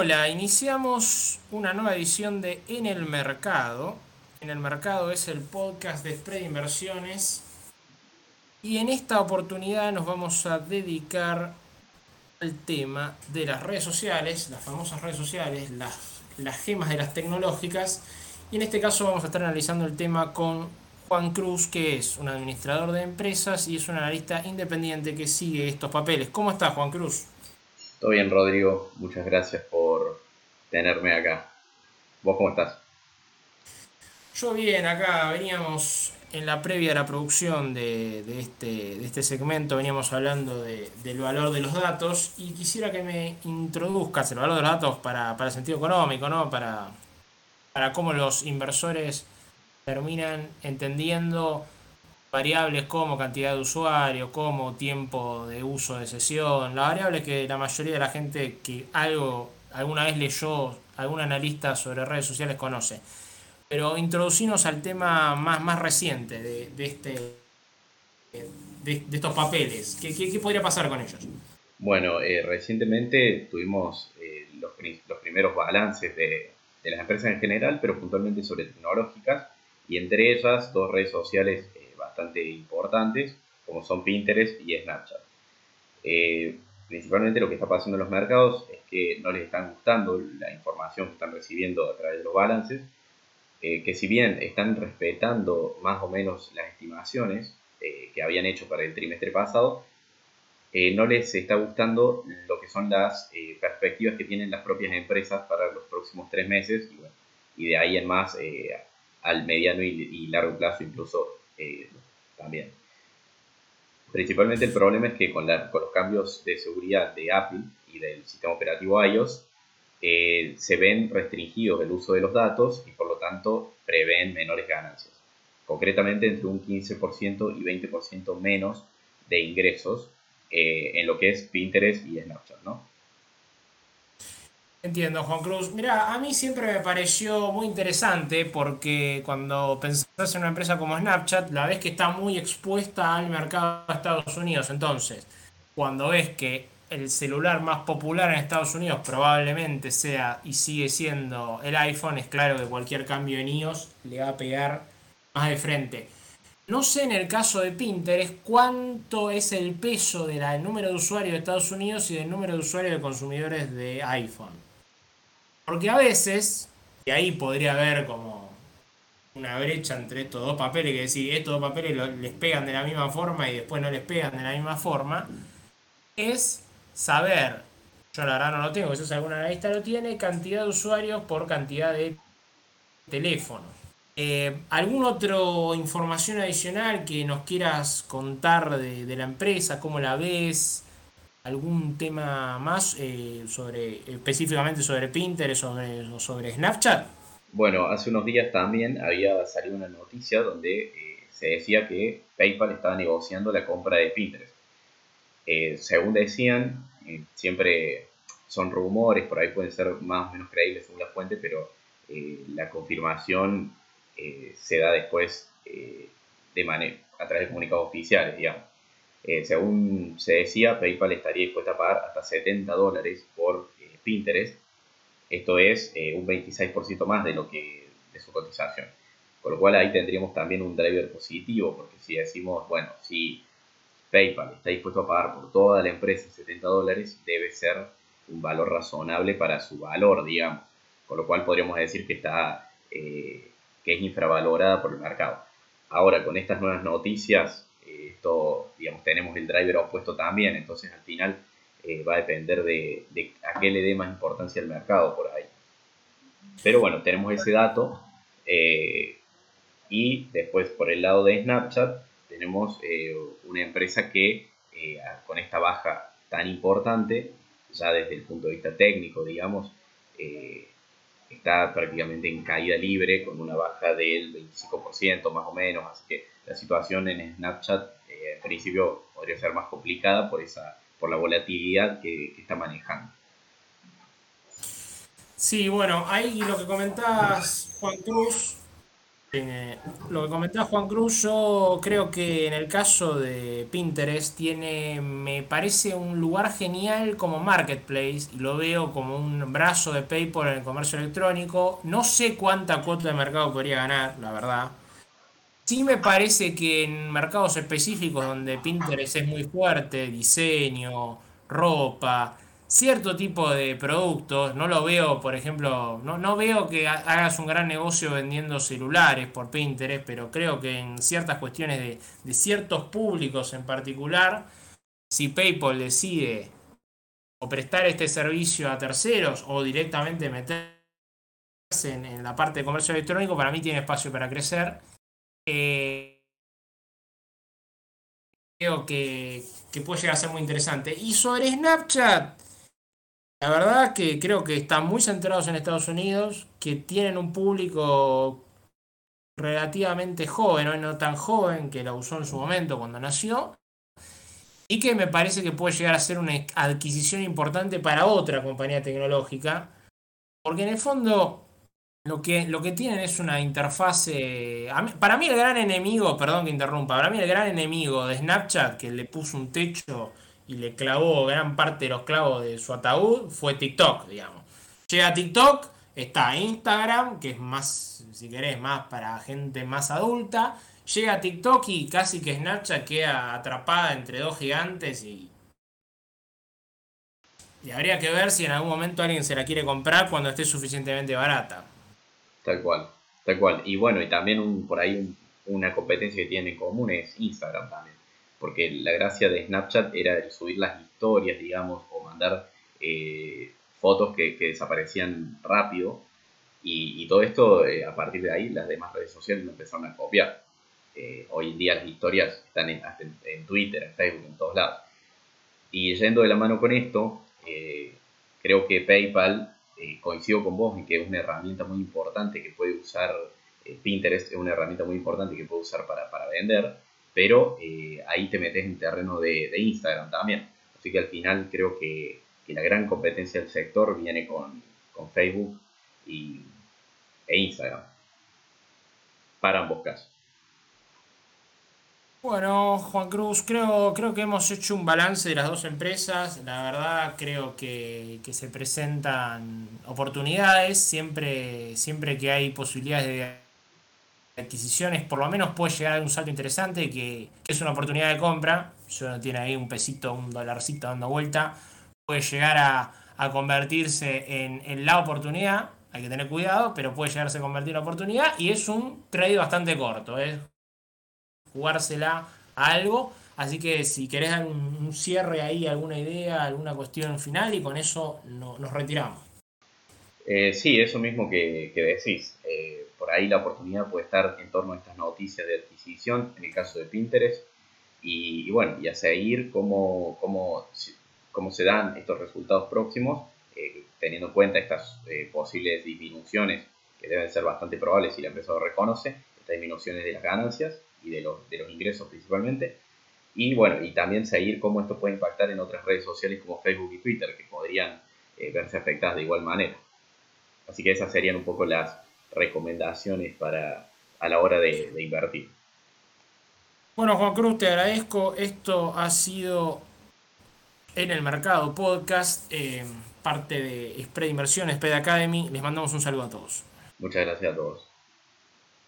Hola, iniciamos una nueva edición de En el Mercado. En el Mercado es el podcast de Spread Inversiones. Y en esta oportunidad nos vamos a dedicar al tema de las redes sociales, las famosas redes sociales, las, gemas de las tecnológicas. Y en este caso vamos a estar analizando el tema con Juan Cruz, que es un administrador de empresas y es un analista independiente que sigue estos papeles. ¿Cómo estás, Juan Cruz? Todo bien, Rodrigo. Muchas gracias por tenerme acá. ¿Vos cómo estás? Yo bien, acá veníamos en la previa de la producción de, este, de este segmento, veníamos hablando del valor de los datos y quisiera que me introduzcas el valor de los datos para, el sentido económico, ¿no? Para, para cómo los inversores terminan entendiendo variables como cantidad de usuarios, como tiempo de uso de sesión, las variables que la mayoría de la gente que algo alguna vez leyó, algún analista sobre redes sociales conoce. Pero introducirnos al tema más, más reciente de, de este, de, estos papeles. ¿Qué, ¿Qué, podría pasar con ellos? Bueno, eh, recientemente tuvimos eh, los, los, primeros balances de, de, las empresas en general, pero puntualmente sobre tecnológicas, y entre ellas dos redes sociales bastante importantes, como son Pinterest y Snapchat. Eh, principalmente lo que está pasando en los mercados es que no les están gustando la información que están recibiendo a través de los balances, eh, que si bien están respetando más o menos las estimaciones eh, que habían hecho para el trimestre pasado, no les está gustando lo que son las perspectivas que tienen las propias empresas para los próximos tres meses y, de ahí en más al mediano y, largo plazo incluso eh, también. Principalmente el problema es que con, los cambios de seguridad de Apple y del sistema operativo iOS, eh, se ven restringidos el uso de los datos y por lo tanto prevén menores ganancias. Concretamente entre un 15% y 20% menos de ingresos eh, en lo que es Pinterest y Snapchat, ¿no? Entiendo, Juan Cruz. Mira, a mí siempre me pareció muy interesante porque cuando pensás en una empresa como Snapchat, la ves que está muy expuesta al mercado de Estados Unidos. Entonces, cuando ves que el celular más popular en Estados Unidos probablemente sea y sigue siendo el iPhone, es claro que cualquier cambio en iOS le va a pegar más de frente. No sé en el caso de Pinterest cuánto es el peso del número de usuarios de Estados Unidos y del número de usuarios de consumidores de iPhone. Porque a veces, y ahí podría haber como una brecha entre estos dos papeles, que decir, estos dos papeles les pegan de la misma forma y después no les pegan de la misma forma, es saber, yo la verdad no lo tengo, si alguna analista lo tiene, cantidad de usuarios por cantidad de teléfonos. Eh, ¿Alguna otra información adicional que nos quieras contar de la empresa? ¿Cómo la ves? Algún tema más eh, sobre específicamente sobre Pinterest o sobre Snapchat? Bueno, hace unos días también había salido una noticia donde eh, se decía que PayPal estaba negociando la compra de Pinterest. Eh, según decían, siempre son rumores, por ahí pueden ser más o menos creíbles según la fuente, pero la confirmación se da después de manera, a través de comunicados oficiales, digamos. Eh, según se decía, PayPal estaría dispuesta a pagar hasta 70 dólares por eh, Pinterest. Esto es eh, un 26% más de lo que de su cotización. Con lo cual ahí tendríamos también un driver positivo, porque si decimos, bueno, si PayPal está dispuesto a pagar por toda la empresa 70 dólares, debe ser un valor razonable para su valor, digamos. Con lo cual podríamos decir que está que es infravalorada por el mercado. Ahora, con estas nuevas noticias, esto, digamos, tenemos el driver opuesto también, entonces al final eh, va a depender de, a qué le dé más importancia al mercado por ahí. Pero bueno, tenemos ese dato eh, y después por el lado de Snapchat tenemos eh, una empresa que con esta baja tan importante, ya desde el punto de vista técnico, digamos, está prácticamente en caída libre con una baja del 25% más o menos, así que la situación en Snapchat principio podría ser más complicada por, esa, por la volatilidad que, está manejando. Sí, bueno, ahí lo que comentabas, Juan Cruz, Eh, lo que comentaba Juan Cruz, yo creo que en el caso de Pinterest tiene, me parece un lugar genial como marketplace lo veo como un brazo de PayPal en el comercio electrónico. No sé cuánta cuota de mercado podría ganar, la verdad. Sí me parece que en mercados específicos donde Pinterest es muy fuerte, diseño, ropa, cierto tipo de productos, no lo veo, por ejemplo, no, no veo que hagas un gran negocio vendiendo celulares por Pinterest, pero creo que en ciertas cuestiones de, de ciertos públicos en particular, si PayPal decide o prestar este servicio a terceros o directamente meterse en, en la parte de comercio electrónico, para mí tiene espacio para crecer. Eh, creo que, que puede llegar a ser muy interesante. Y sobre Snapchat, la verdad que creo que están muy centrados en Estados Unidos, que tienen un público relativamente joven, no tan joven que la usó en su momento cuando nació, y que me parece que puede llegar a ser una adquisición importante para otra compañía tecnológica, porque en el fondo lo que, lo que tienen es una interfase... para mí el gran enemigo, perdón que interrumpa, para mí el gran enemigo de Snapchat, que le puso un techo y le clavó gran parte de los clavos de su ataúd fue TikTok, digamos. Llega TikTok, está Instagram, que es más, si querés, más para gente más adulta. Llega TikTok y casi que Snapchat queda atrapada entre dos gigantes y. Y habría que ver si en algún momento alguien se la quiere comprar cuando esté suficientemente barata. Tal cual, tal cual. Y bueno, y también por ahí una competencia que tiene en común es Instagram también porque la gracia de Snapchat era subir las historias, digamos, o mandar eh, fotos que, desaparecían rápido. Y, todo esto, eh, a partir de ahí, las demás redes sociales lo empezaron a copiar. Eh, hoy en día las historias están en, en, Twitter, en Facebook, en todos lados. Y yendo de la mano con esto, creo que PayPal, coincido con vos en que es una herramienta muy importante que puede usar, Pinterest es una herramienta muy importante que puede usar para, para vender pero eh, ahí te metes en terreno de, Instagram también. Así que al final creo que, la gran competencia del sector viene con, Facebook y, e Instagram. Para ambos casos. Bueno, Juan Cruz, creo, creo que hemos hecho un balance de las dos empresas. La verdad creo que, que se presentan oportunidades siempre, siempre que hay posibilidades de adquisiciones, por lo menos puede llegar a un salto interesante que, es una oportunidad de compra. Si uno tiene ahí un pesito, un dolarcito dando vuelta, puede llegar a, convertirse en, la oportunidad. Hay que tener cuidado, pero puede llegarse a convertir en oportunidad. Y es un trade bastante corto, es jugársela a algo. Así que si querés dar un, cierre ahí, alguna idea, alguna cuestión final, y con eso nos retiramos. Eh, sí, eso mismo que, decís. Eh, por ahí la oportunidad puede estar en torno a estas noticias de adquisición, en el caso de Pinterest, y, bueno, y a seguir cómo, cómo, cómo, se dan estos resultados próximos, eh, teniendo en cuenta estas posibles disminuciones que deben ser bastante probables si la empresa lo reconoce, estas disminuciones de las ganancias y de los, de los ingresos principalmente. Y bueno, y también seguir cómo esto puede impactar en otras redes sociales como Facebook y Twitter, que podrían verse afectadas de igual manera. Así que esas serían un poco las recomendaciones para a la hora de, invertir. Bueno, Juan Cruz, te agradezco. Esto ha sido en el mercado podcast, eh, parte de Spread Inversión, Spread Academy. Les mandamos un saludo a todos. Muchas gracias a todos.